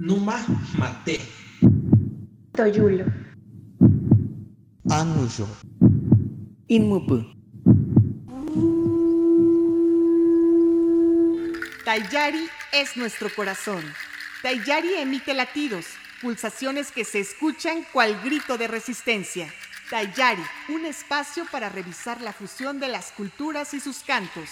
Numa Mate. Toyulo. Anuyo. Inmupu. Tayari es nuestro corazón. Tayari emite latidos, pulsaciones que se escuchan cual grito de resistencia. Tayari, un espacio para revisar la fusión de las culturas y sus cantos.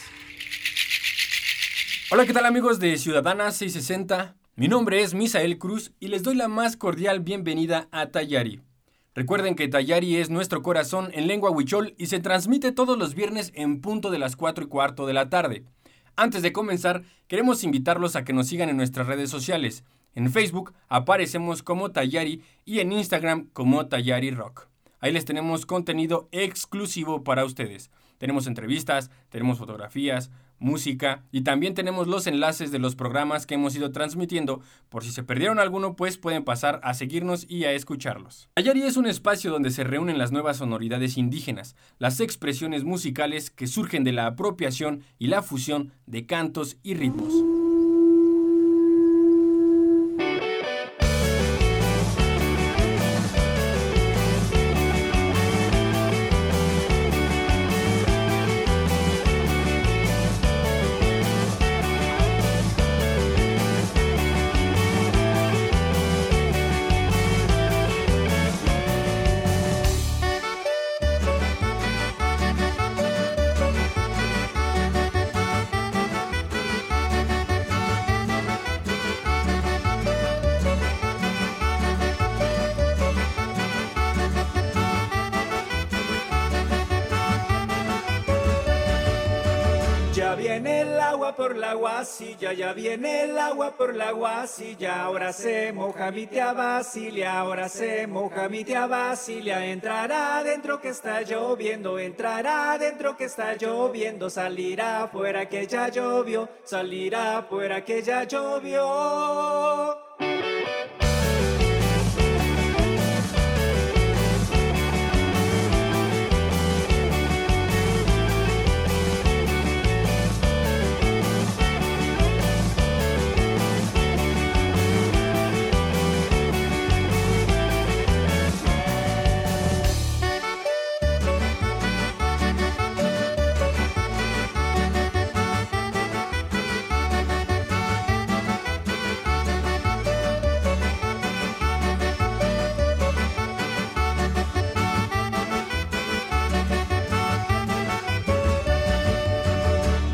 Hola, ¿qué tal amigos de Ciudadana 660? Mi nombre es Misael Cruz y les doy la más cordial bienvenida a Tayari. Recuerden que Tayari es nuestro corazón en lengua huichol y se transmite todos los viernes en punto de las 4 y cuarto de la tarde. Antes de comenzar, queremos invitarlos a que nos sigan en nuestras redes sociales. En Facebook aparecemos como Tayari y en Instagram como Tayari Rock. Ahí les tenemos contenido exclusivo para ustedes. Tenemos entrevistas, tenemos fotografías, música y también tenemos los enlaces de los programas que hemos ido transmitiendo. Por si se perdieron alguno, pues pueden pasar a seguirnos y a escucharlos. Ayari es un espacio donde se reúnen las nuevas sonoridades indígenas, las expresiones musicales que surgen de la apropiación y la fusión de cantos y ritmos. Agua por la guasilla, ya viene el agua por la guasilla, ahora se moja mi tía Basilia, ahora se moja mi tía Basilia, entrará dentro que está lloviendo, entrará dentro que está lloviendo, salirá afuera que ya llovió, salirá afuera que ya llovió.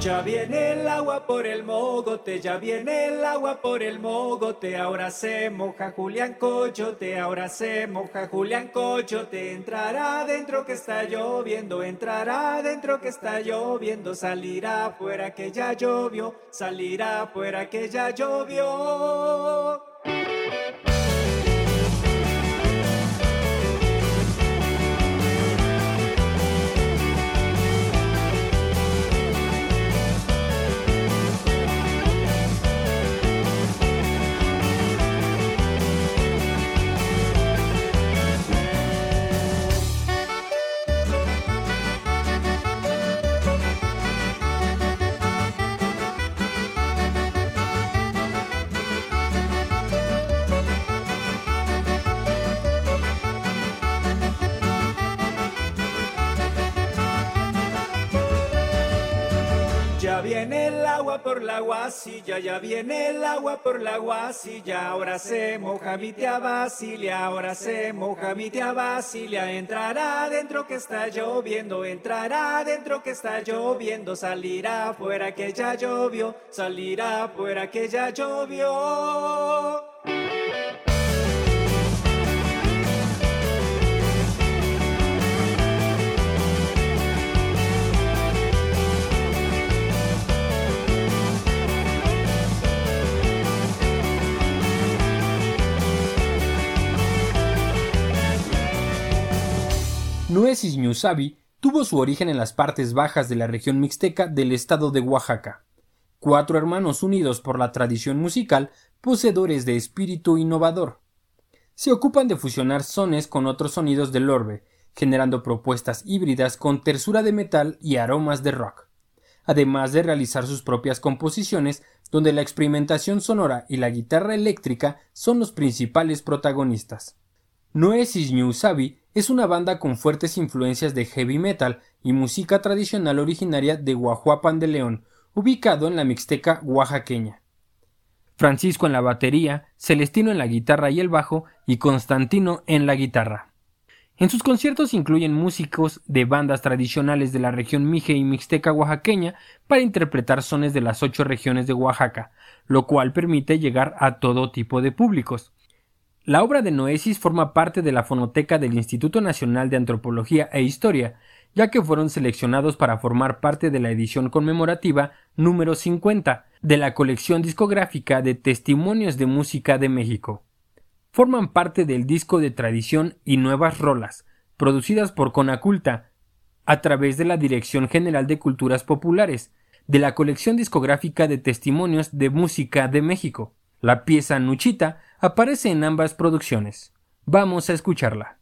Ya viene el agua por el mogote, ya viene el agua por el mogote, ahora se moja Julián Coyote, ahora se moja Julián Coyote, entrará dentro que está lloviendo, entrará dentro que está lloviendo, salirá afuera que ya llovió, salirá afuera que ya llovió. Por la guasilla, ya viene el agua por la guasilla, ahora se moja mi tía Basilia, ahora se moja mi tía Basilia, entrará dentro que está lloviendo, entrará dentro que está lloviendo, salirá afuera que ya llovió, salirá afuera que ya llovió. Nueces Ñusabi tuvo su origen en las partes bajas de la región mixteca del estado de Oaxaca. Cuatro hermanos unidos por la tradición musical, poseedores de espíritu innovador. Se ocupan de fusionar sones con otros sonidos del orbe, generando propuestas híbridas con tersura de metal y aromas de rock. además de realizar sus propias composiciones, donde la experimentación sonora y la guitarra eléctrica son los principales protagonistas. Noesis Sabi es una banda con fuertes influencias de heavy metal y música tradicional originaria de Guajuapan de León, ubicado en la Mixteca oaxaqueña. Francisco en la batería, Celestino en la guitarra y el bajo y Constantino en la guitarra. En sus conciertos incluyen músicos de bandas tradicionales de la región Mije y Mixteca oaxaqueña para interpretar sones de las ocho regiones de Oaxaca, lo cual permite llegar a todo tipo de públicos. La obra de Noesis forma parte de la fonoteca del Instituto Nacional de Antropología e Historia, ya que fueron seleccionados para formar parte de la edición conmemorativa número 50 de la colección discográfica de Testimonios de Música de México forman parte del disco de tradición y nuevas rolas, producidas por Conaculta, a través de la Dirección General de Culturas Populares, de la colección discográfica de testimonios de música de México. La pieza Nuchita aparece en ambas producciones. Vamos a escucharla.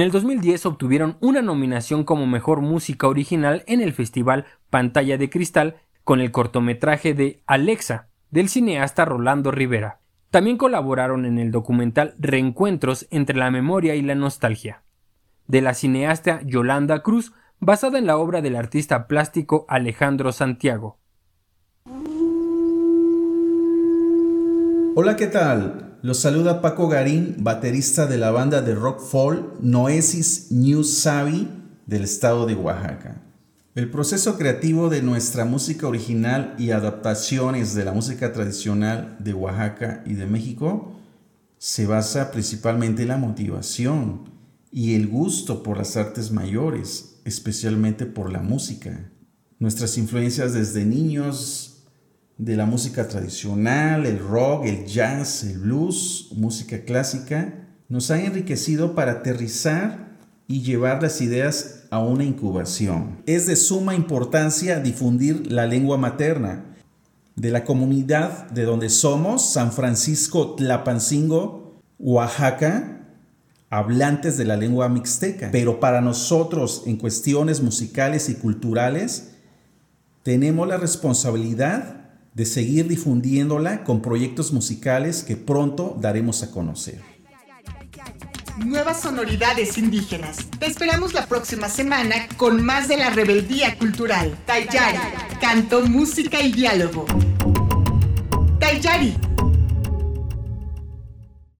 En el 2010 obtuvieron una nominación como Mejor Música Original en el Festival Pantalla de Cristal con el cortometraje de Alexa, del cineasta Rolando Rivera. También colaboraron en el documental Reencuentros entre la memoria y la nostalgia, de la cineasta Yolanda Cruz, basada en la obra del artista plástico Alejandro Santiago. Hola, ¿qué tal? Los saluda Paco Garín, baterista de la banda de rock folk Noesis New Savvy del estado de Oaxaca. El proceso creativo de nuestra música original y adaptaciones de la música tradicional de Oaxaca y de México se basa principalmente en la motivación y el gusto por las artes mayores, especialmente por la música. Nuestras influencias desde niños de la música tradicional, el rock, el jazz, el blues, música clásica, nos han enriquecido para aterrizar y llevar las ideas a una incubación. Es de suma importancia difundir la lengua materna de la comunidad de donde somos, San Francisco Tlapancingo, Oaxaca, hablantes de la lengua mixteca. Pero para nosotros, en cuestiones musicales y culturales, tenemos la responsabilidad de seguir difundiéndola con proyectos musicales que pronto daremos a conocer nuevas sonoridades indígenas. Te esperamos la próxima semana con más de la rebeldía cultural. Tayari, canto, música y diálogo. Tayari